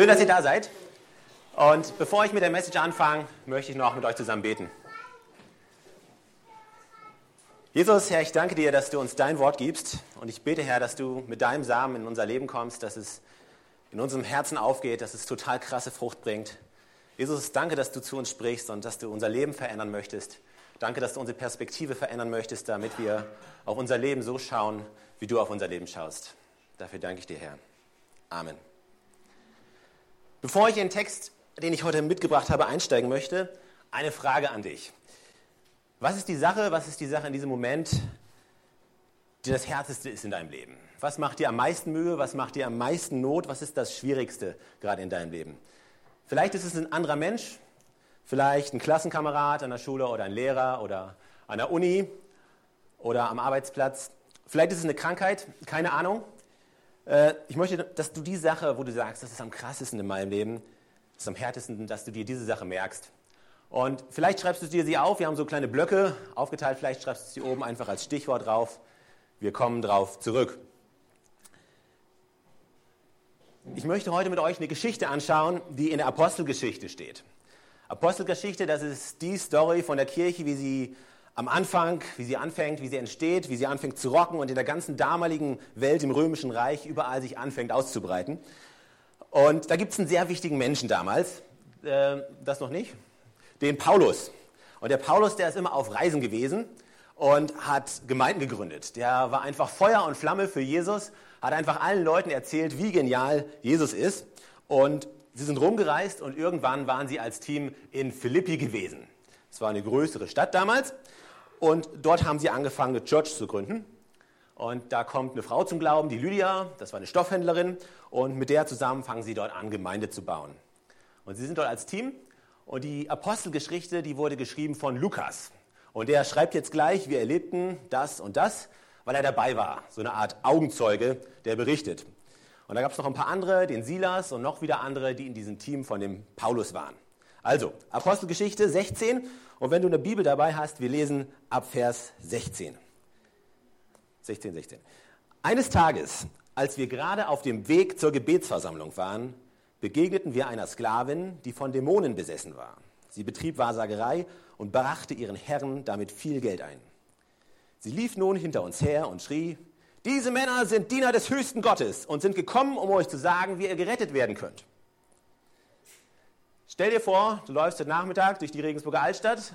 Schön, dass ihr da seid. Und bevor ich mit der Message anfange, möchte ich noch mit euch zusammen beten. Jesus, Herr, ich danke dir, dass du uns dein Wort gibst. Und ich bete, Herr, dass du mit deinem Samen in unser Leben kommst, dass es in unserem Herzen aufgeht, dass es total krasse Frucht bringt. Jesus, danke, dass du zu uns sprichst und dass du unser Leben verändern möchtest. Danke, dass du unsere Perspektive verändern möchtest, damit wir auf unser Leben so schauen, wie du auf unser Leben schaust. Dafür danke ich dir, Herr. Amen. Bevor ich in den Text, den ich heute mitgebracht habe, einsteigen möchte, eine Frage an dich. Was ist die Sache, was ist die Sache in diesem Moment, die das Härteste ist in deinem Leben? Was macht dir am meisten Mühe? Was macht dir am meisten Not? Was ist das Schwierigste gerade in deinem Leben? Vielleicht ist es ein anderer Mensch, vielleicht ein Klassenkamerad an der Schule oder ein Lehrer oder an der Uni oder am Arbeitsplatz. Vielleicht ist es eine Krankheit, keine Ahnung. Äh, ich möchte, dass du die Sache, wo du sagst, das ist am krassesten in meinem Leben, das ist am härtesten, dass du dir diese Sache merkst. Und vielleicht schreibst du dir sie auf. Wir haben so kleine Blöcke aufgeteilt. Vielleicht schreibst du sie oben einfach als Stichwort drauf. Wir kommen drauf zurück. Ich möchte heute mit euch eine Geschichte anschauen, die in der Apostelgeschichte steht. Apostelgeschichte, das ist die Story von der Kirche, wie sie am Anfang, wie sie anfängt, wie sie entsteht, wie sie anfängt zu rocken und in der ganzen damaligen Welt im Römischen Reich überall sich anfängt auszubreiten. Und da gibt es einen sehr wichtigen Menschen damals, äh, das noch nicht, den Paulus. Und der Paulus, der ist immer auf Reisen gewesen und hat Gemeinden gegründet. Der war einfach Feuer und Flamme für Jesus, hat einfach allen Leuten erzählt, wie genial Jesus ist. Und sie sind rumgereist und irgendwann waren sie als Team in Philippi gewesen. Es war eine größere Stadt damals. Und dort haben sie angefangen, eine Church zu gründen. Und da kommt eine Frau zum Glauben, die Lydia, das war eine Stoffhändlerin. Und mit der zusammen fangen sie dort an, Gemeinde zu bauen. Und sie sind dort als Team und die Apostelgeschichte, die wurde geschrieben von Lukas. Und der schreibt jetzt gleich, wir erlebten das und das, weil er dabei war. So eine Art Augenzeuge, der berichtet. Und da gab es noch ein paar andere, den Silas und noch wieder andere, die in diesem Team von dem Paulus waren. Also, Apostelgeschichte 16. Und wenn du eine Bibel dabei hast, wir lesen ab Vers 16. 16, 16. Eines Tages, als wir gerade auf dem Weg zur Gebetsversammlung waren, begegneten wir einer Sklavin, die von Dämonen besessen war. Sie betrieb Wahrsagerei und brachte ihren Herren damit viel Geld ein. Sie lief nun hinter uns her und schrie, diese Männer sind Diener des höchsten Gottes und sind gekommen, um euch zu sagen, wie ihr gerettet werden könnt. Stell dir vor, du läufst heute Nachmittag durch die Regensburger Altstadt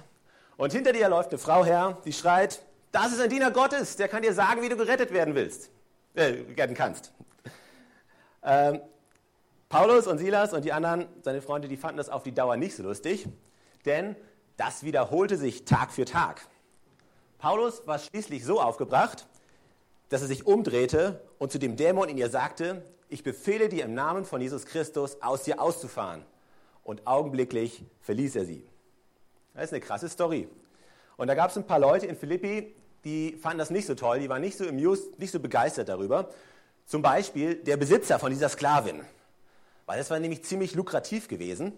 und hinter dir läuft eine Frau her, die schreit, das ist ein Diener Gottes, der kann dir sagen, wie du gerettet werden willst, äh, werden kannst. Ähm, Paulus und Silas und die anderen, seine Freunde, die fanden das auf die Dauer nicht so lustig, denn das wiederholte sich Tag für Tag. Paulus war schließlich so aufgebracht, dass er sich umdrehte und zu dem Dämon in ihr sagte, ich befehle dir im Namen von Jesus Christus, aus dir auszufahren. Und augenblicklich verließ er sie. Das ist eine krasse Story. Und da gab es ein paar Leute in Philippi, die fanden das nicht so toll, die waren nicht so amused, nicht so begeistert darüber. Zum Beispiel der Besitzer von dieser Sklavin. Weil das war nämlich ziemlich lukrativ gewesen.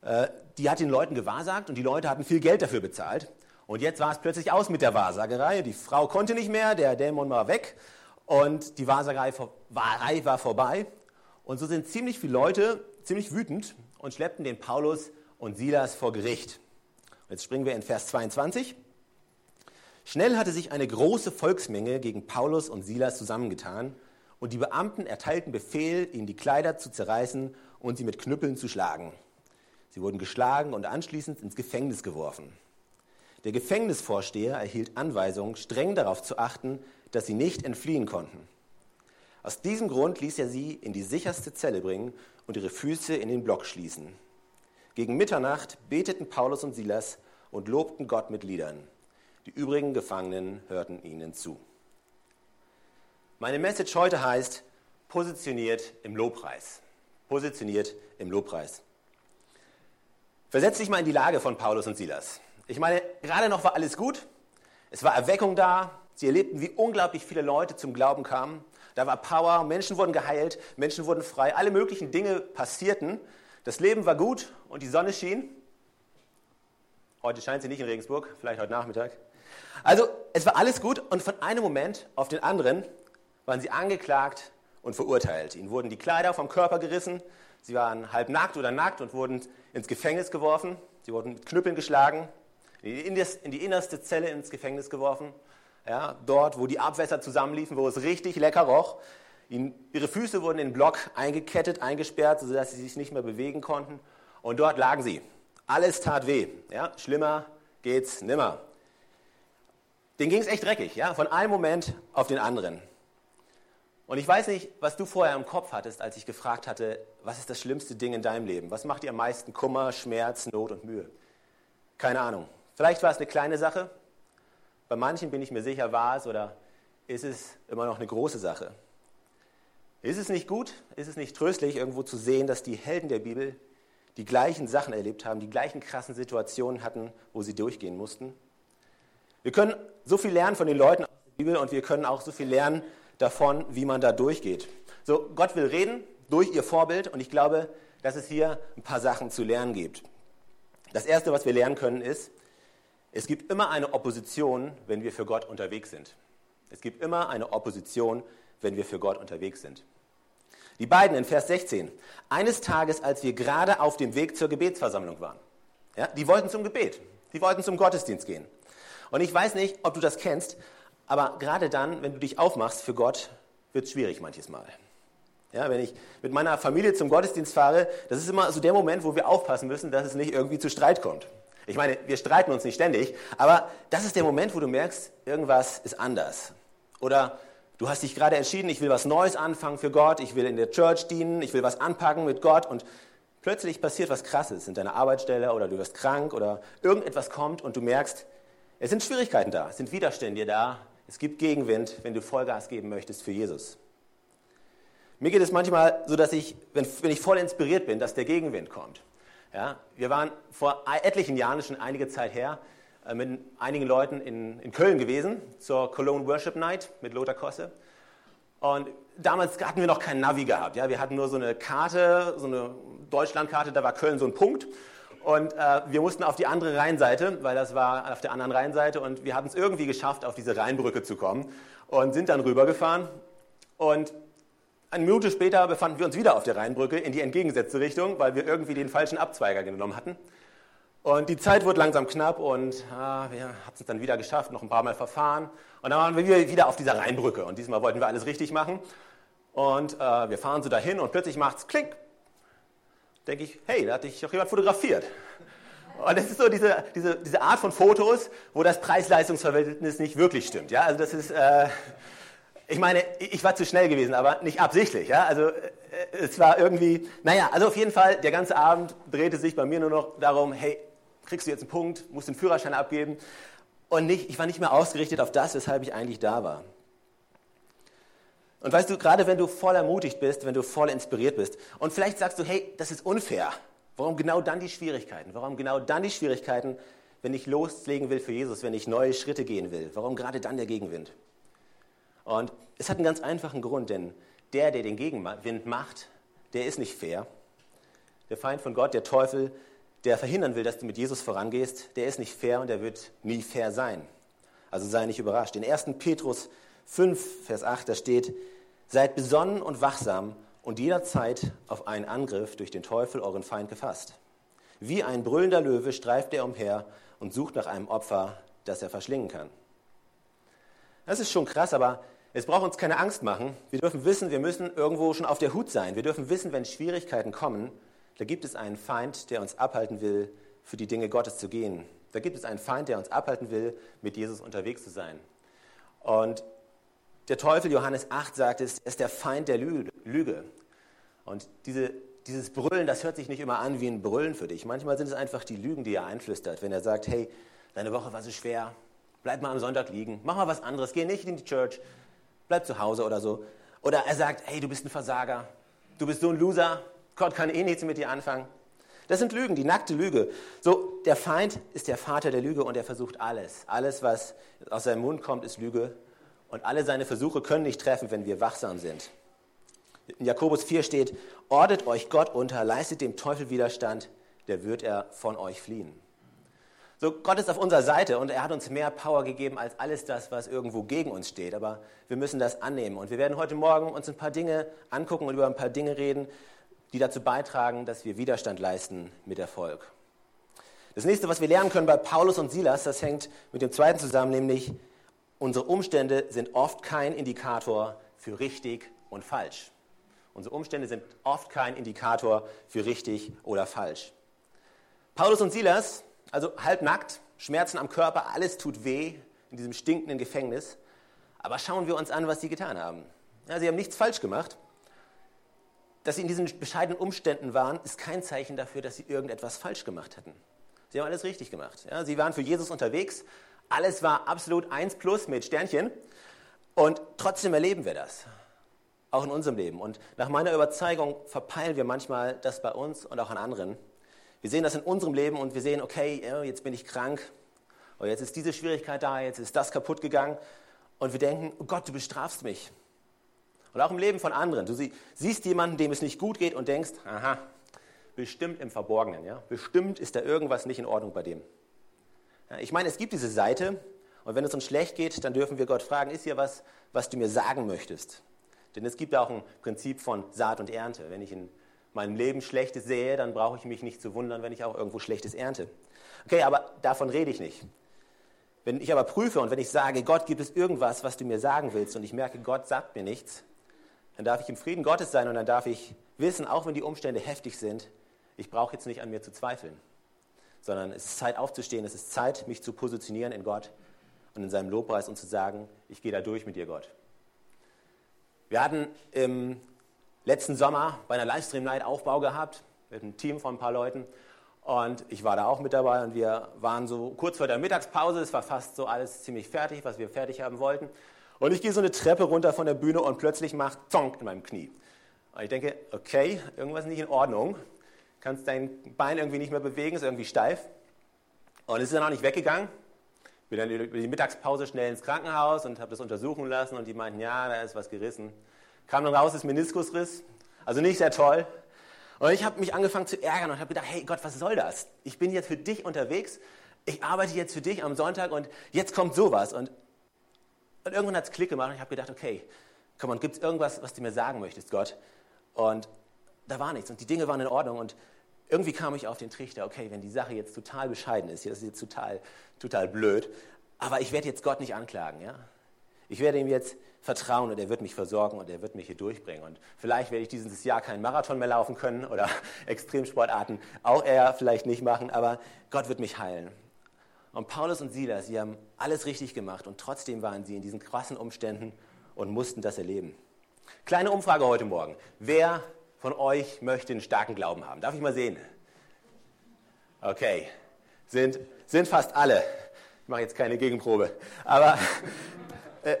Äh, die hat den Leuten gewahrsagt und die Leute hatten viel Geld dafür bezahlt. Und jetzt war es plötzlich aus mit der Wahrsagerei. Die Frau konnte nicht mehr, der Dämon war weg und die Wahrsagerei war vorbei. Und so sind ziemlich viele Leute ziemlich wütend und schleppten den Paulus und Silas vor Gericht. Jetzt springen wir in Vers 22. Schnell hatte sich eine große Volksmenge gegen Paulus und Silas zusammengetan und die Beamten erteilten Befehl, ihnen die Kleider zu zerreißen und sie mit Knüppeln zu schlagen. Sie wurden geschlagen und anschließend ins Gefängnis geworfen. Der Gefängnisvorsteher erhielt Anweisung, streng darauf zu achten, dass sie nicht entfliehen konnten. Aus diesem Grund ließ er sie in die sicherste Zelle bringen und ihre Füße in den Block schließen. Gegen Mitternacht beteten Paulus und Silas und lobten Gott mit Liedern. Die übrigen Gefangenen hörten ihnen zu. Meine Message heute heißt, positioniert im Lobpreis. Positioniert im Lobpreis. Versetz dich mal in die Lage von Paulus und Silas. Ich meine, gerade noch war alles gut. Es war Erweckung da. Sie erlebten, wie unglaublich viele Leute zum Glauben kamen. Da war Power, Menschen wurden geheilt, Menschen wurden frei, alle möglichen Dinge passierten. Das Leben war gut und die Sonne schien. Heute scheint sie nicht in Regensburg, vielleicht heute Nachmittag. Also es war alles gut und von einem Moment auf den anderen waren sie angeklagt und verurteilt. Ihnen wurden die Kleider vom Körper gerissen, Sie waren halb nackt oder nackt und wurden ins Gefängnis geworfen. Sie wurden mit Knüppeln geschlagen, in die innerste Zelle ins Gefängnis geworfen. Ja, dort, wo die Abwässer zusammenliefen, wo es richtig lecker roch. ihre Füße wurden in den Block eingekettet, eingesperrt, sodass sie sich nicht mehr bewegen konnten. Und dort lagen sie. Alles tat weh. Ja, schlimmer geht's nimmer. Den ging es echt dreckig, ja, von einem Moment auf den anderen. Und ich weiß nicht, was du vorher im Kopf hattest, als ich gefragt hatte, was ist das schlimmste Ding in deinem Leben? Was macht dir am meisten Kummer, Schmerz, Not und Mühe? Keine Ahnung. Vielleicht war es eine kleine Sache. Bei manchen bin ich mir sicher, war es oder ist es immer noch eine große Sache. Ist es nicht gut, ist es nicht tröstlich, irgendwo zu sehen, dass die Helden der Bibel die gleichen Sachen erlebt haben, die gleichen krassen Situationen hatten, wo sie durchgehen mussten? Wir können so viel lernen von den Leuten aus der Bibel und wir können auch so viel lernen davon, wie man da durchgeht. So, Gott will reden durch ihr Vorbild und ich glaube, dass es hier ein paar Sachen zu lernen gibt. Das Erste, was wir lernen können, ist, es gibt immer eine Opposition, wenn wir für Gott unterwegs sind. Es gibt immer eine Opposition, wenn wir für Gott unterwegs sind. Die beiden in Vers 16. Eines Tages, als wir gerade auf dem Weg zur Gebetsversammlung waren. Ja, die wollten zum Gebet. Die wollten zum Gottesdienst gehen. Und ich weiß nicht, ob du das kennst, aber gerade dann, wenn du dich aufmachst für Gott, wird es schwierig manches Mal. Ja, wenn ich mit meiner Familie zum Gottesdienst fahre, das ist immer so der Moment, wo wir aufpassen müssen, dass es nicht irgendwie zu Streit kommt. Ich meine, wir streiten uns nicht ständig, aber das ist der Moment, wo du merkst, irgendwas ist anders. Oder du hast dich gerade entschieden, ich will was Neues anfangen für Gott, ich will in der Church dienen, ich will was anpacken mit Gott und plötzlich passiert was Krasses in deiner Arbeitsstelle oder du wirst krank oder irgendetwas kommt und du merkst, es sind Schwierigkeiten da, es sind Widerstände da, es gibt Gegenwind, wenn du Vollgas geben möchtest für Jesus. Mir geht es manchmal so, dass ich, wenn, wenn ich voll inspiriert bin, dass der Gegenwind kommt. Ja, wir waren vor etlichen Jahren, schon einige Zeit her, äh, mit einigen Leuten in, in Köln gewesen, zur Cologne Worship Night mit Lothar Kosse. Und damals hatten wir noch kein Navi gehabt. Ja? Wir hatten nur so eine Karte, so eine Deutschlandkarte, da war Köln so ein Punkt. Und äh, wir mussten auf die andere Rheinseite, weil das war auf der anderen Rheinseite. Und wir hatten es irgendwie geschafft, auf diese Rheinbrücke zu kommen und sind dann rübergefahren. Und eine Minute später befanden wir uns wieder auf der Rheinbrücke in die entgegengesetzte Richtung, weil wir irgendwie den falschen Abzweiger genommen hatten. Und die Zeit wurde langsam knapp und ah, wir haben es dann wieder geschafft, noch ein paar Mal verfahren. Und dann waren wir wieder auf dieser Rheinbrücke und diesmal wollten wir alles richtig machen. Und äh, wir fahren so dahin und plötzlich macht es Klick denke ich, hey, da hat dich doch jemand fotografiert. Und das ist so diese, diese, diese Art von Fotos, wo das Preis-Leistungs-Verhältnis nicht wirklich stimmt. Ja? Also das ist, äh, ich meine, ich war zu schnell gewesen, aber nicht absichtlich. Ja? Also äh, es war irgendwie, naja, also auf jeden Fall, der ganze Abend drehte sich bei mir nur noch darum, hey, kriegst du jetzt einen Punkt, musst den Führerschein abgeben. Und nicht, ich war nicht mehr ausgerichtet auf das, weshalb ich eigentlich da war. Und weißt du, gerade wenn du voll ermutigt bist, wenn du voll inspiriert bist und vielleicht sagst du, hey, das ist unfair. Warum genau dann die Schwierigkeiten? Warum genau dann die Schwierigkeiten, wenn ich loslegen will für Jesus, wenn ich neue Schritte gehen will? Warum gerade dann der Gegenwind? Und es hat einen ganz einfachen Grund, denn der, der den Gegenwind macht, der ist nicht fair. Der Feind von Gott, der Teufel, der verhindern will, dass du mit Jesus vorangehst, der ist nicht fair und der wird nie fair sein. Also sei nicht überrascht. In 1. Petrus 5, Vers 8, da steht, seid besonnen und wachsam und jederzeit auf einen Angriff durch den Teufel, euren Feind, gefasst. Wie ein brüllender Löwe streift er umher und sucht nach einem Opfer, das er verschlingen kann. Das ist schon krass, aber es braucht uns keine Angst machen. Wir dürfen wissen, wir müssen irgendwo schon auf der Hut sein. Wir dürfen wissen, wenn Schwierigkeiten kommen, da gibt es einen Feind, der uns abhalten will, für die Dinge Gottes zu gehen. Da gibt es einen Feind, der uns abhalten will, mit Jesus unterwegs zu sein. Und der Teufel, Johannes 8, sagt es, ist der Feind der Lüge. Und diese, dieses Brüllen, das hört sich nicht immer an wie ein Brüllen für dich. Manchmal sind es einfach die Lügen, die er einflüstert, wenn er sagt, hey, deine Woche war so schwer, bleib mal am Sonntag liegen, mach mal was anderes, geh nicht in die Church, bleib zu Hause oder so. Oder er sagt, hey, du bist ein Versager, du bist so ein Loser, Gott kann eh nichts mit dir anfangen. Das sind Lügen, die nackte Lüge. So, der Feind ist der Vater der Lüge und er versucht alles. Alles, was aus seinem Mund kommt, ist Lüge. Und alle seine Versuche können nicht treffen, wenn wir wachsam sind. In Jakobus 4 steht, ordet euch Gott unter, leistet dem Teufel Widerstand, der wird er von euch fliehen. So, Gott ist auf unserer Seite und er hat uns mehr Power gegeben als alles das, was irgendwo gegen uns steht. Aber wir müssen das annehmen. Und wir werden heute Morgen uns ein paar Dinge angucken und über ein paar Dinge reden, die dazu beitragen, dass wir Widerstand leisten mit Erfolg. Das nächste, was wir lernen können bei Paulus und Silas, das hängt mit dem zweiten zusammen, nämlich unsere Umstände sind oft kein Indikator für richtig und falsch. Unsere Umstände sind oft kein Indikator für richtig oder falsch. Paulus und Silas, also halbnackt, Schmerzen am Körper, alles tut weh in diesem stinkenden Gefängnis. Aber schauen wir uns an, was sie getan haben. Ja, sie haben nichts falsch gemacht. Dass sie in diesen bescheidenen Umständen waren, ist kein Zeichen dafür, dass sie irgendetwas falsch gemacht hätten. Sie haben alles richtig gemacht. Ja, sie waren für Jesus unterwegs. Alles war absolut eins plus mit Sternchen. Und trotzdem erleben wir das. Auch in unserem Leben. Und nach meiner Überzeugung verpeilen wir manchmal das bei uns und auch an anderen. Wir sehen das in unserem Leben und wir sehen, okay, jetzt bin ich krank. Oder jetzt ist diese Schwierigkeit da, jetzt ist das kaputt gegangen. Und wir denken, oh Gott, du bestrafst mich. Und auch im Leben von anderen. Du siehst jemanden, dem es nicht gut geht und denkst, aha, bestimmt im Verborgenen. Ja? Bestimmt ist da irgendwas nicht in Ordnung bei dem. Ich meine, es gibt diese Seite und wenn es uns schlecht geht, dann dürfen wir Gott fragen, ist hier was, was du mir sagen möchtest? Denn es gibt auch ein Prinzip von Saat und Ernte. Wenn ich in meinem Leben Schlechtes sehe, dann brauche ich mich nicht zu wundern, wenn ich auch irgendwo Schlechtes ernte. Okay, aber davon rede ich nicht. Wenn ich aber prüfe und wenn ich sage, Gott, gibt es irgendwas, was du mir sagen willst und ich merke, Gott sagt mir nichts, dann darf ich im Frieden Gottes sein und dann darf ich wissen, auch wenn die Umstände heftig sind, ich brauche jetzt nicht an mir zu zweifeln, sondern es ist Zeit aufzustehen, es ist Zeit, mich zu positionieren in Gott und in seinem Lobpreis und zu sagen, ich gehe da durch mit dir, Gott. Wir hatten im letzten Sommer bei einer Livestream-Night Aufbau gehabt, mit einem Team von ein paar Leuten und ich war da auch mit dabei und wir waren so kurz vor der Mittagspause, es war fast so alles ziemlich fertig, was wir fertig haben wollten. Und ich gehe so eine Treppe runter von der Bühne und plötzlich macht Zonk in meinem Knie. Und ich denke, okay, irgendwas ist nicht in Ordnung kannst dein Bein irgendwie nicht mehr bewegen, ist irgendwie steif. Und es ist dann auch nicht weggegangen. Bin dann über die Mittagspause schnell ins Krankenhaus und habe das untersuchen lassen und die meinten, ja, da ist was gerissen. Kam dann raus, ist Meniskusriss. Also nicht sehr toll. Und ich habe mich angefangen zu ärgern und habe gedacht, hey Gott, was soll das? Ich bin jetzt für dich unterwegs. Ich arbeite jetzt für dich am Sonntag und jetzt kommt sowas. Und, und irgendwann hat es Klick gemacht und ich habe gedacht, okay, komm gibt es irgendwas, was du mir sagen möchtest, Gott? Und da war nichts und die Dinge waren in Ordnung und irgendwie kam ich auf den Trichter, okay, wenn die Sache jetzt total bescheiden ist, das ist jetzt total, total blöd, aber ich werde jetzt Gott nicht anklagen, ja? Ich werde ihm jetzt vertrauen und er wird mich versorgen und er wird mich hier durchbringen. Und vielleicht werde ich dieses Jahr keinen Marathon mehr laufen können oder Extremsportarten auch er vielleicht nicht machen, aber Gott wird mich heilen. Und Paulus und Silas, sie haben alles richtig gemacht und trotzdem waren sie in diesen krassen Umständen und mussten das erleben. Kleine Umfrage heute Morgen. Wer von euch möchte einen starken Glauben haben? Darf ich mal sehen? Okay, sind, sind fast alle. Ich mache jetzt keine Gegenprobe. Aber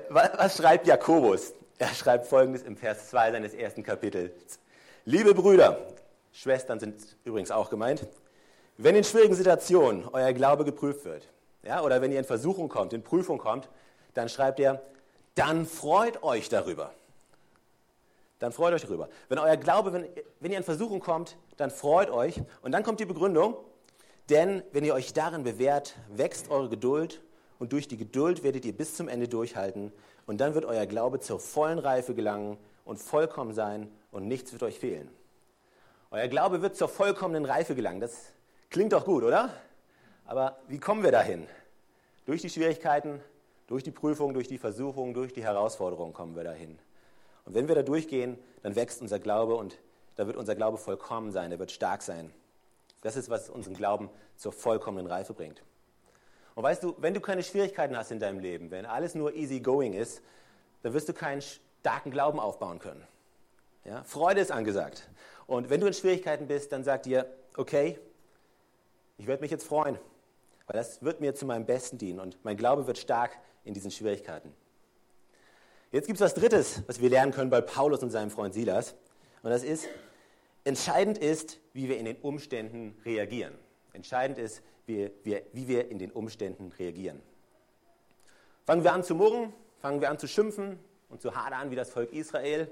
was, was schreibt Jakobus? Er schreibt folgendes im Vers 2 seines ersten Kapitels. Liebe Brüder, Schwestern sind übrigens auch gemeint, wenn in schwierigen Situationen euer Glaube geprüft wird, ja, oder wenn ihr in Versuchung kommt, in Prüfung kommt, dann schreibt er, dann freut euch darüber. Dann freut euch darüber. Wenn euer Glaube, wenn, wenn ihr in Versuchung kommt, dann freut euch. Und dann kommt die Begründung, denn wenn ihr euch darin bewährt, wächst eure Geduld und durch die Geduld werdet ihr bis zum Ende durchhalten und dann wird euer Glaube zur vollen Reife gelangen und vollkommen sein und nichts wird euch fehlen. Euer Glaube wird zur vollkommenen Reife gelangen. Das klingt doch gut, oder? Aber wie kommen wir dahin? Durch die Schwierigkeiten, durch die Prüfung, durch die Versuchung, durch die Herausforderung kommen wir dahin. Und wenn wir da durchgehen, dann wächst unser Glaube und da wird unser Glaube vollkommen sein, er wird stark sein. Das ist, was unseren Glauben zur vollkommenen Reife bringt. Und weißt du, wenn du keine Schwierigkeiten hast in deinem Leben, wenn alles nur easy going ist, dann wirst du keinen starken Glauben aufbauen können. Ja? Freude ist angesagt. Und wenn du in Schwierigkeiten bist, dann sag dir, okay, ich werde mich jetzt freuen, weil das wird mir zu meinem Besten dienen und mein Glaube wird stark in diesen Schwierigkeiten. Jetzt gibt es was Drittes, was wir lernen können bei Paulus und seinem Freund Silas. Und das ist, entscheidend ist, wie wir in den Umständen reagieren. Entscheidend ist, wie wir, wie wir in den Umständen reagieren. Fangen wir an zu murren, fangen wir an zu schimpfen und zu hadern, wie das Volk Israel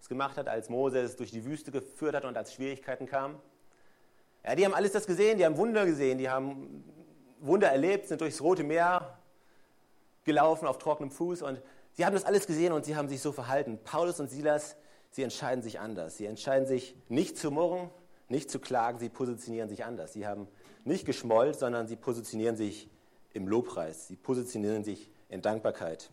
es gemacht hat, als Moses durch die Wüste geführt hat und als Schwierigkeiten kamen. Ja, die haben alles das gesehen, die haben Wunder gesehen, die haben Wunder erlebt, sind durchs Rote Meer gelaufen auf trockenem Fuß und Sie haben das alles gesehen und sie haben sich so verhalten. Paulus und Silas, sie entscheiden sich anders. Sie entscheiden sich nicht zu murren, nicht zu klagen, sie positionieren sich anders. Sie haben nicht geschmollt, sondern sie positionieren sich im Lobpreis. Sie positionieren sich in Dankbarkeit.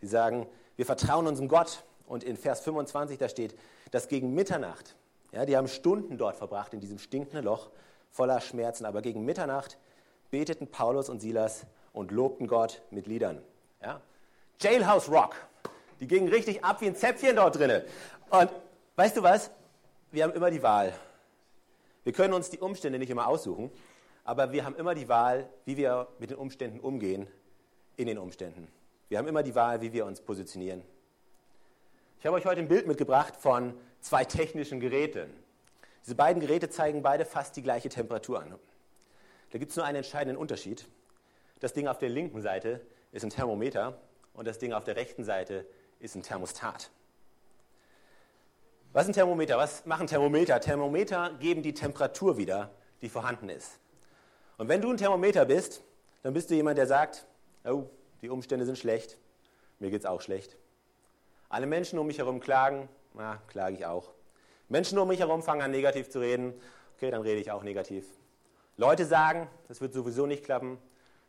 Sie sagen, wir vertrauen unserem Gott. Und in Vers 25, da steht, dass gegen Mitternacht, ja, die haben Stunden dort verbracht in diesem stinkenden Loch voller Schmerzen, aber gegen Mitternacht beteten Paulus und Silas und lobten Gott mit Liedern. Ja? Jailhouse Rock. Die gingen richtig ab wie ein Zäpfchen dort drinnen. Und weißt du was? Wir haben immer die Wahl. Wir können uns die Umstände nicht immer aussuchen, aber wir haben immer die Wahl, wie wir mit den Umständen umgehen in den Umständen. Wir haben immer die Wahl, wie wir uns positionieren. Ich habe euch heute ein Bild mitgebracht von zwei technischen Geräten. Diese beiden Geräte zeigen beide fast die gleiche Temperatur an. Da gibt es nur einen entscheidenden Unterschied. Das Ding auf der linken Seite ist ein Thermometer und das Ding auf der rechten Seite ist ein Thermostat. Was ist ein Thermometer? Was machen Thermometer? Thermometer geben die Temperatur wieder, die vorhanden ist. Und wenn du ein Thermometer bist, dann bist du jemand, der sagt, oh, die Umstände sind schlecht, mir geht es auch schlecht. Alle Menschen um mich herum klagen, na, klage ich auch. Menschen um mich herum fangen an negativ zu reden, okay, dann rede ich auch negativ. Leute sagen, das wird sowieso nicht klappen,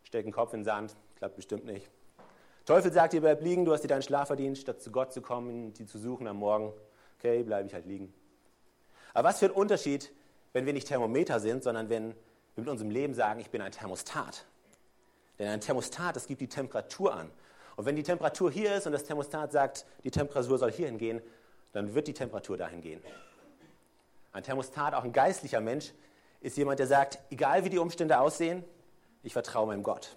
stecken den Kopf in den Sand, klappt bestimmt nicht. Teufel sagt dir, bleib liegen, du hast dir deinen Schlaf verdient, statt zu Gott zu kommen, die zu suchen am Morgen. Okay, bleibe ich halt liegen. Aber was für ein Unterschied, wenn wir nicht Thermometer sind, sondern wenn wir mit unserem Leben sagen, ich bin ein Thermostat. Denn ein Thermostat, das gibt die Temperatur an. Und wenn die Temperatur hier ist und das Thermostat sagt, die Temperatur soll hier hingehen, dann wird die Temperatur dahin gehen. Ein Thermostat, auch ein geistlicher Mensch, ist jemand, der sagt, egal wie die Umstände aussehen, ich vertraue meinem Gott.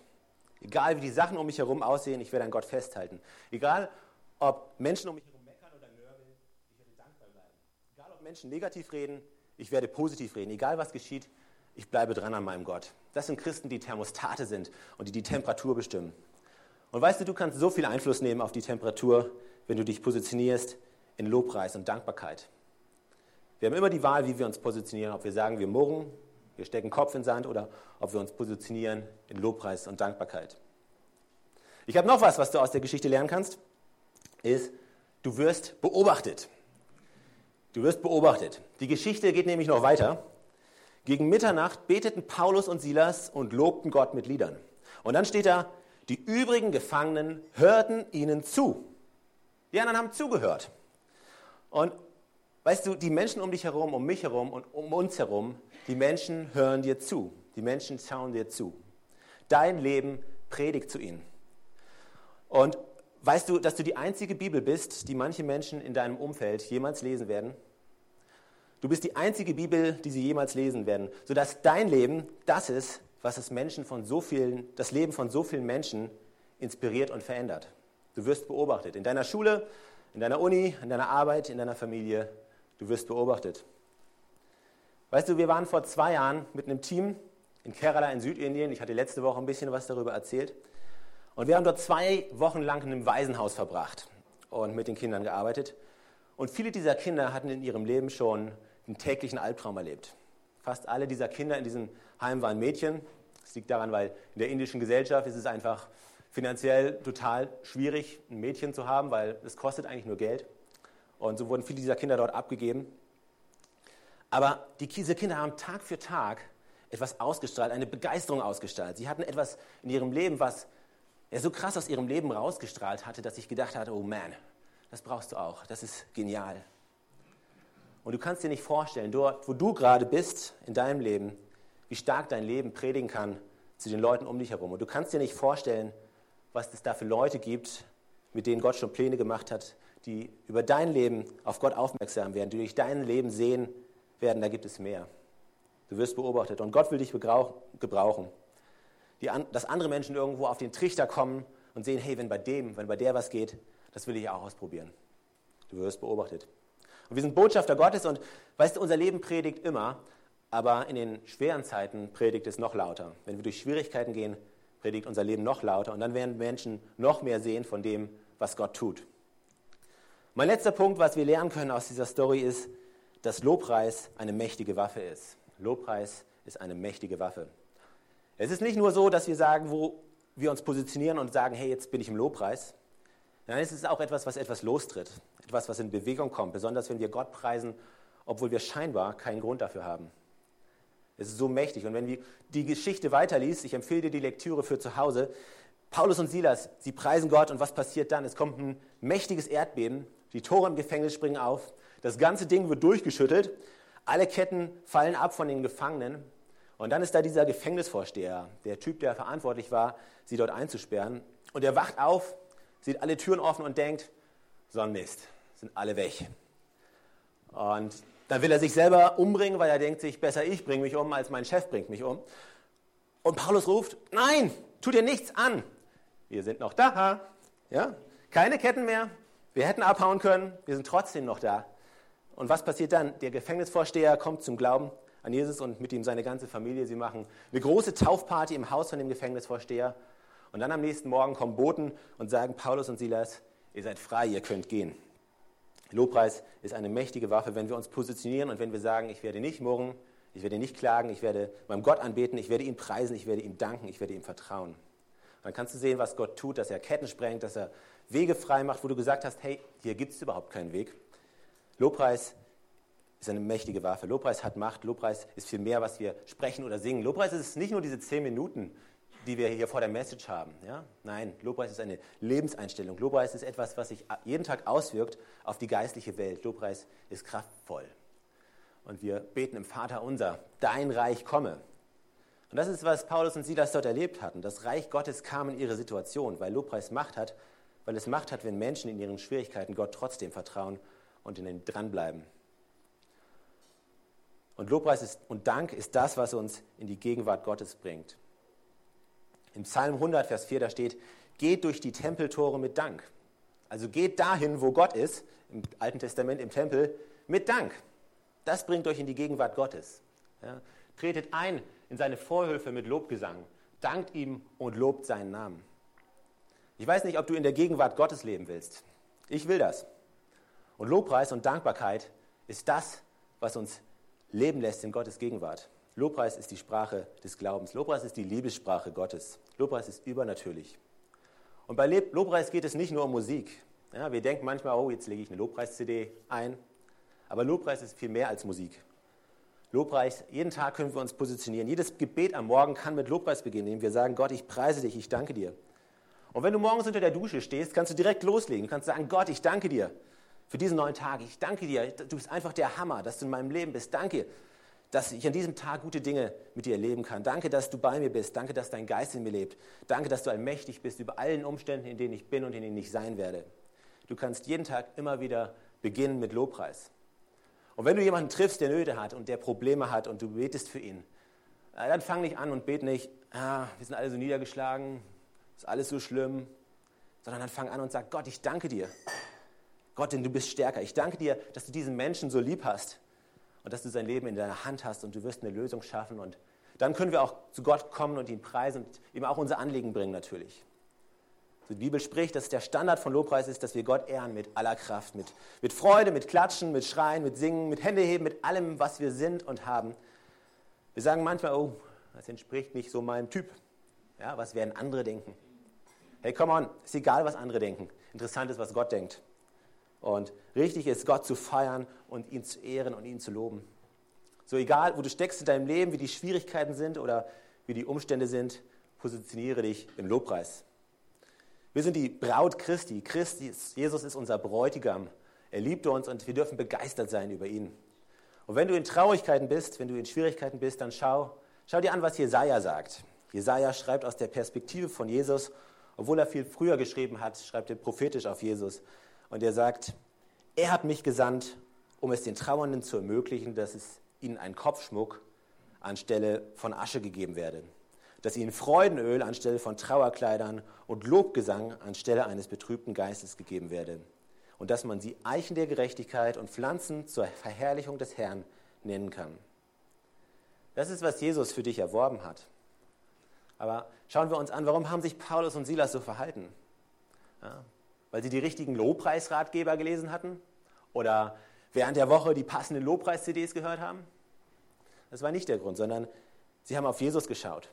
Egal wie die Sachen um mich herum aussehen, ich werde an Gott festhalten. Egal ob Menschen um mich herum meckern oder nörgeln, ich werde dankbar bleiben. Egal ob Menschen negativ reden, ich werde positiv reden. Egal was geschieht, ich bleibe dran an meinem Gott. Das sind Christen, die Thermostate sind und die die Temperatur bestimmen. Und weißt du, du kannst so viel Einfluss nehmen auf die Temperatur, wenn du dich positionierst in Lobpreis und Dankbarkeit. Wir haben immer die Wahl, wie wir uns positionieren, ob wir sagen, wir murren, wir stecken Kopf in Sand oder ob wir uns positionieren in Lobpreis und Dankbarkeit. Ich habe noch was, was du aus der Geschichte lernen kannst, ist, du wirst beobachtet. Du wirst beobachtet. Die Geschichte geht nämlich noch weiter. Gegen Mitternacht beteten Paulus und Silas und lobten Gott mit Liedern. Und dann steht da, die übrigen Gefangenen hörten ihnen zu. Die anderen haben zugehört. Und weißt du, die Menschen um dich herum, um mich herum und um uns herum, die Menschen hören dir zu. Die Menschen schauen dir zu. Dein Leben predigt zu ihnen. Und weißt du, dass du die einzige Bibel bist, die manche Menschen in deinem Umfeld jemals lesen werden? Du bist die einzige Bibel, die sie jemals lesen werden, sodass dein Leben das ist, was das, Menschen von so vielen, das Leben von so vielen Menschen inspiriert und verändert. Du wirst beobachtet. In deiner Schule, in deiner Uni, in deiner Arbeit, in deiner Familie. Du wirst beobachtet. Weißt du, wir waren vor zwei Jahren mit einem Team in Kerala in Südindien. Ich hatte letzte Woche ein bisschen was darüber erzählt. Und wir haben dort zwei Wochen lang in einem Waisenhaus verbracht und mit den Kindern gearbeitet. Und viele dieser Kinder hatten in ihrem Leben schon einen täglichen Albtraum erlebt. Fast alle dieser Kinder in diesem Heim waren Mädchen. Das liegt daran, weil in der indischen Gesellschaft ist es einfach finanziell total schwierig, ein Mädchen zu haben, weil es kostet eigentlich nur Geld. Und so wurden viele dieser Kinder dort abgegeben. Aber die, diese Kinder haben Tag für Tag etwas ausgestrahlt, eine Begeisterung ausgestrahlt. Sie hatten etwas in ihrem Leben, was er so krass aus ihrem Leben rausgestrahlt hatte, dass ich gedacht hatte, oh man, das brauchst du auch, das ist genial. Und du kannst dir nicht vorstellen, dort, wo du gerade bist in deinem Leben, wie stark dein Leben predigen kann zu den Leuten um dich herum. Und du kannst dir nicht vorstellen, was es da für Leute gibt, mit denen Gott schon Pläne gemacht hat, die über dein Leben auf Gott aufmerksam werden, die durch dein Leben sehen werden, da gibt es mehr. Du wirst beobachtet und Gott will dich gebrauchen. Die, dass andere Menschen irgendwo auf den Trichter kommen und sehen, hey, wenn bei dem, wenn bei der was geht, das will ich auch ausprobieren. Du wirst beobachtet. Und wir sind Botschafter Gottes und weißt du, unser Leben predigt immer, aber in den schweren Zeiten predigt es noch lauter. Wenn wir durch Schwierigkeiten gehen, predigt unser Leben noch lauter und dann werden Menschen noch mehr sehen von dem, was Gott tut. Mein letzter Punkt, was wir lernen können aus dieser Story, ist, dass Lobpreis eine mächtige Waffe ist. Lobpreis ist eine mächtige Waffe. Es ist nicht nur so, dass wir sagen, wo wir uns positionieren und sagen, hey, jetzt bin ich im Lobpreis, Nein, es ist auch etwas, was etwas lostritt. etwas, was in Bewegung kommt, besonders wenn wir Gott preisen, obwohl wir scheinbar keinen Grund dafür haben. Es ist so mächtig. Und wenn du die Geschichte weiterliest, ich empfehle dir die Lektüre für zu Hause, Paulus und Silas, sie preisen Gott und was passiert dann? Es kommt ein mächtiges Erdbeben, die Tore im Gefängnis springen auf, das ganze Ding wird durchgeschüttelt, alle Ketten fallen ab von den Gefangenen und dann ist da dieser Gefängnisvorsteher, der Typ, der verantwortlich war, sie dort einzusperren und er wacht auf, sieht alle Türen offen und denkt, so ein Mist, sind alle weg. Und dann will er sich selber umbringen, weil er denkt sich, besser ich bringe mich um, als mein Chef bringt mich um. Und Paulus ruft, nein, tu dir nichts an. Wir sind noch da. Ja? Keine Ketten mehr. Wir hätten abhauen können. Wir sind trotzdem noch da. Und was passiert dann? Der Gefängnisvorsteher kommt zum Glauben an Jesus und mit ihm seine ganze Familie. Sie machen eine große Taufparty im Haus von dem Gefängnisvorsteher. Und dann am nächsten Morgen kommen Boten und sagen, Paulus und Silas, ihr seid frei, ihr könnt gehen. Lobpreis ist eine mächtige Waffe, wenn wir uns positionieren und wenn wir sagen, ich werde nicht murren, ich werde nicht klagen, ich werde meinem Gott anbeten, ich werde ihn preisen, ich werde ihm danken, ich werde ihm vertrauen. dann kannst du sehen, was Gott tut, dass er Ketten sprengt, dass er Wege frei macht, wo du gesagt hast, hey, hier gibt es überhaupt keinen Weg. Lobpreis ist eine mächtige Waffe. Lobpreis hat Macht. Lobpreis ist viel mehr, was wir sprechen oder singen. Lobpreis ist nicht nur diese zehn Minuten, die wir hier vor der Message haben. Ja? Nein, Lobpreis ist eine Lebenseinstellung. Lobpreis ist etwas, was sich jeden Tag auswirkt auf die geistliche Welt. Lobpreis ist kraftvoll. Und wir beten im Vater unser, dein Reich komme. Und das ist, was Paulus und Silas dort erlebt hatten. Das Reich Gottes kam in ihre Situation, weil Lobpreis Macht hat, weil es Macht hat, wenn Menschen in ihren Schwierigkeiten Gott trotzdem vertrauen und in ihnen dranbleiben. Und Lobpreis ist, und Dank ist das, was uns in die Gegenwart Gottes bringt. Im Psalm 100, Vers 4, da steht, geht durch die Tempeltore mit Dank. Also geht dahin, wo Gott ist, im Alten Testament, im Tempel, mit Dank. Das bringt euch in die Gegenwart Gottes. Ja, tretet ein in seine Vorhöfe mit Lobgesang. Dankt ihm und lobt seinen Namen. Ich weiß nicht, ob du in der Gegenwart Gottes leben willst. Ich will das. Und Lobpreis und Dankbarkeit ist das, was uns leben lässt in Gottes Gegenwart. Lobpreis ist die Sprache des Glaubens. Lobpreis ist die Liebessprache Gottes. Lobpreis ist übernatürlich. Und bei Lobpreis geht es nicht nur um Musik. Ja, wir denken manchmal, oh, jetzt lege ich eine Lobpreis-CD ein. Aber Lobpreis ist viel mehr als Musik. Lobpreis, jeden Tag können wir uns positionieren. Jedes Gebet am Morgen kann mit Lobpreis beginnen, indem wir sagen, Gott, ich preise dich, ich danke dir. Und wenn du morgens unter der Dusche stehst, kannst du direkt loslegen. Du kannst sagen, Gott, ich danke dir für diesen neuen Tag. Ich danke dir, du bist einfach der Hammer, dass du in meinem Leben bist. Danke dass ich an diesem Tag gute Dinge mit dir erleben kann. Danke, dass du bei mir bist. Danke, dass dein Geist in mir lebt. Danke, dass du allmächtig bist über allen Umständen, in denen ich bin und in denen ich sein werde. Du kannst jeden Tag immer wieder beginnen mit Lobpreis. Und wenn du jemanden triffst, der Nöte hat und der Probleme hat und du betest für ihn, äh, dann fang nicht an und bete nicht, ah, wir sind alle so niedergeschlagen, ist alles so schlimm, sondern dann fang an und sag, Gott, ich danke dir. Gott, denn du bist stärker. Ich danke dir, dass du diesen Menschen so lieb hast und dass du sein Leben in deiner Hand hast und du wirst eine Lösung schaffen. Und dann können wir auch zu Gott kommen und ihn preisen und ihm auch unser Anliegen bringen natürlich. Die Bibel spricht, dass der Standard von Lobpreis ist, dass wir Gott ehren mit aller Kraft, mit, mit Freude, mit Klatschen, mit Schreien, mit Singen, mit Händeheben, mit allem, was wir sind und haben. Wir sagen manchmal, oh, das entspricht nicht so meinem Typ. Ja, was werden andere denken? Hey, come on, ist egal, was andere denken. Interessant ist, was Gott denkt. Und richtig ist, Gott zu feiern und ihn zu ehren und ihn zu loben. So egal, wo du steckst in deinem Leben, wie die Schwierigkeiten sind oder wie die Umstände sind, positioniere dich im Lobpreis. Wir sind die Braut Christi. Christi, Jesus ist unser Bräutigam. Er liebt uns und wir dürfen begeistert sein über ihn. Und wenn du in Traurigkeiten bist, wenn du in Schwierigkeiten bist, dann schau, schau dir an, was Jesaja sagt. Jesaja schreibt aus der Perspektive von Jesus, obwohl er viel früher geschrieben hat, schreibt er prophetisch auf Jesus. Und er sagt, er hat mich gesandt, um es den Trauernden zu ermöglichen, dass es ihnen ein Kopfschmuck anstelle von Asche gegeben werde, dass ihnen Freudenöl anstelle von Trauerkleidern und Lobgesang anstelle eines betrübten Geistes gegeben werde und dass man sie Eichen der Gerechtigkeit und Pflanzen zur Verherrlichung des Herrn nennen kann. Das ist, was Jesus für dich erworben hat. Aber schauen wir uns an, warum haben sich Paulus und Silas so verhalten? Ja, weil sie die richtigen Lobpreisratgeber gelesen hatten oder während der Woche die passenden Lobpreis-CDs gehört haben. Das war nicht der Grund, sondern sie haben auf Jesus geschaut.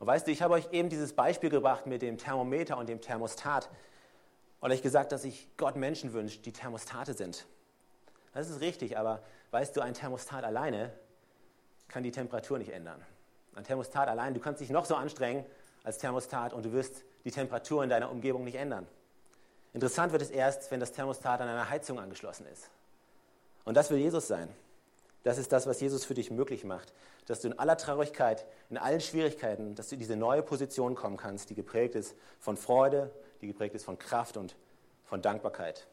Und weißt du, ich habe euch eben dieses Beispiel gebracht mit dem Thermometer und dem Thermostat. Oder ich gesagt, dass sich Gott Menschen wünscht, die Thermostate sind. Das ist richtig, aber weißt du, ein Thermostat alleine kann die Temperatur nicht ändern. Ein Thermostat allein, du kannst dich noch so anstrengen als Thermostat und du wirst die Temperatur in deiner Umgebung nicht ändern. Interessant wird es erst, wenn das Thermostat an einer Heizung angeschlossen ist. Und das will Jesus sein. Das ist das, was Jesus für dich möglich macht, dass du in aller Traurigkeit, in allen Schwierigkeiten, dass du in diese neue Position kommen kannst, die geprägt ist von Freude, die geprägt ist von Kraft und von Dankbarkeit.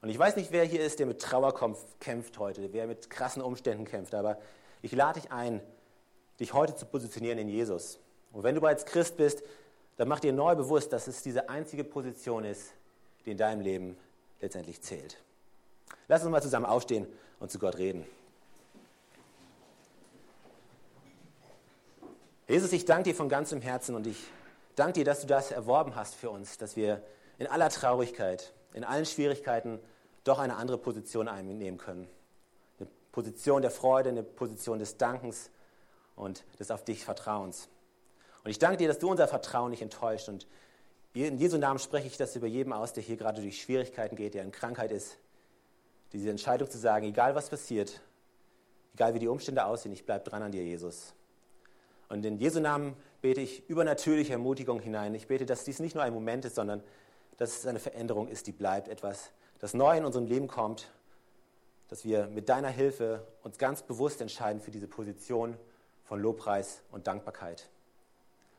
Und ich weiß nicht, wer hier ist, der mit Trauer kämpft heute, wer mit krassen Umständen kämpft, aber ich lade dich ein, dich heute zu positionieren in Jesus. Und wenn du bereits Christ bist, dann mach dir neu bewusst, dass es diese einzige Position ist, die in deinem Leben letztendlich zählt. Lass uns mal zusammen aufstehen und zu Gott reden. Jesus, ich danke dir von ganzem Herzen und ich danke dir, dass du das erworben hast für uns, dass wir in aller Traurigkeit, in allen Schwierigkeiten doch eine andere Position einnehmen können. Eine Position der Freude, eine Position des Dankens und des auf dich Vertrauens. Und ich danke dir, dass du unser Vertrauen nicht enttäuscht. Und in Jesu Namen spreche ich das über jedem aus, der hier gerade durch Schwierigkeiten geht, der in Krankheit ist. Diese Entscheidung zu sagen, egal was passiert, egal wie die Umstände aussehen, ich bleibe dran an dir, Jesus. Und in Jesu Namen bete ich übernatürliche Ermutigung hinein. Ich bete, dass dies nicht nur ein Moment ist, sondern dass es eine Veränderung ist, die bleibt, etwas, das neu in unserem Leben kommt, dass wir mit deiner Hilfe uns ganz bewusst entscheiden für diese Position von Lobpreis und Dankbarkeit.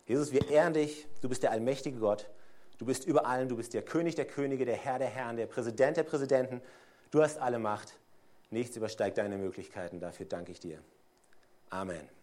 Jesus, wir ehren dich, du bist der allmächtige Gott, du bist über allen, du bist der König der Könige, der Herr der Herren, der Präsident der Präsidenten, du hast alle Macht, nichts übersteigt deine Möglichkeiten, dafür danke ich dir. Amen.